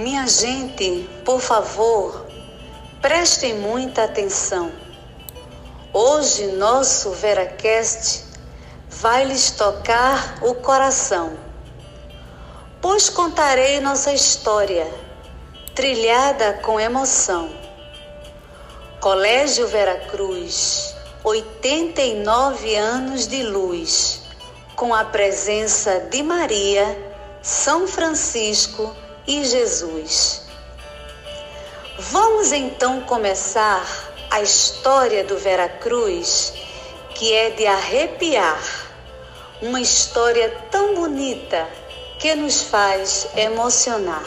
Minha gente, por favor, prestem muita atenção. Hoje nosso Veracast vai lhes tocar o coração, pois contarei nossa história, trilhada com emoção. Colégio Veracruz, 89 anos de luz, com a presença de Maria, São Francisco e Jesus. Vamos então começar a história do Veracruz, que é de arrepiar, uma história tão bonita que nos faz emocionar.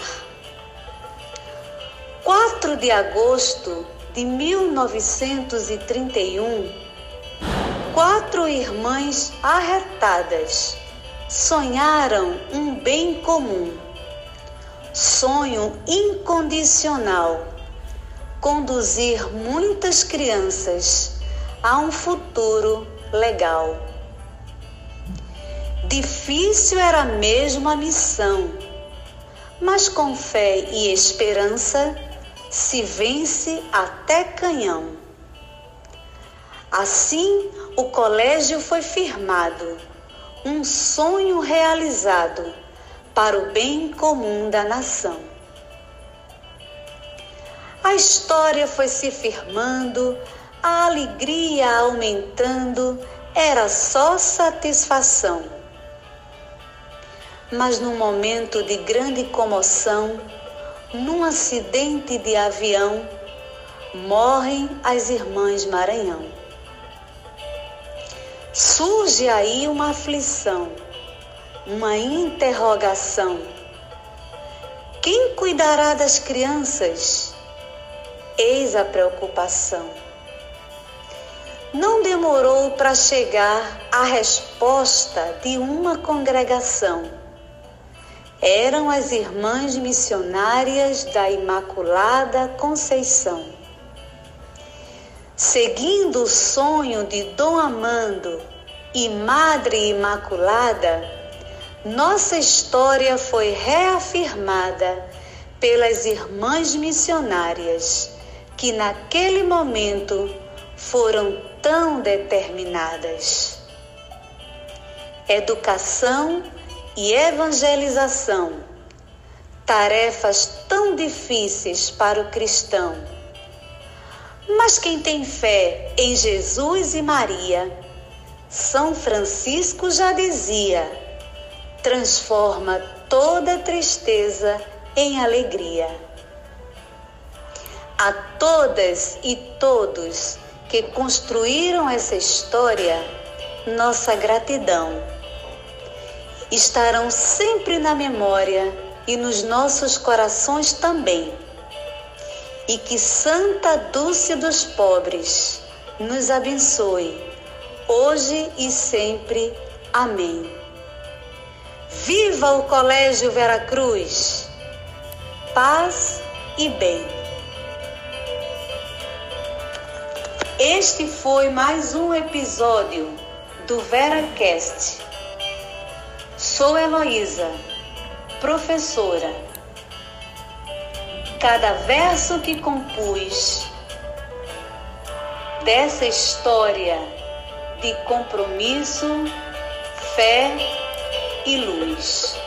4 de agosto de 1931, quatro irmãs arretadas sonharam um bem comum sonho incondicional conduzir muitas crianças a um futuro legal. Difícil era mesmo a missão, mas com fé e esperança se vence até canhão. Assim, o colégio foi firmado, um sonho realizado para o bem comum da nação. A história foi se firmando, a alegria aumentando, era só satisfação. Mas num momento de grande comoção, num acidente de avião, morrem as irmãs Maranhão. Surge aí uma aflição uma interrogação. Quem cuidará das crianças? Eis a preocupação. Não demorou para chegar a resposta de uma congregação. Eram as irmãs missionárias da Imaculada Conceição. Seguindo o sonho de Dom Amando e Madre Imaculada, nossa história foi reafirmada pelas irmãs missionárias que naquele momento foram tão determinadas. Educação e evangelização, tarefas tão difíceis para o cristão. Mas quem tem fé em Jesus e Maria, São Francisco já dizia, transforma toda tristeza em alegria. A todas e todos que construíram essa história, nossa gratidão. Estarão sempre na memória e nos nossos corações também. E que Santa Dulce dos Pobres nos abençoe, hoje e sempre. Amém. Viva o Colégio Veracruz! Paz e bem. Este foi mais um episódio do VeraCast. Sou Heloísa, professora. Cada verso que compus dessa história de compromisso, fé e luz.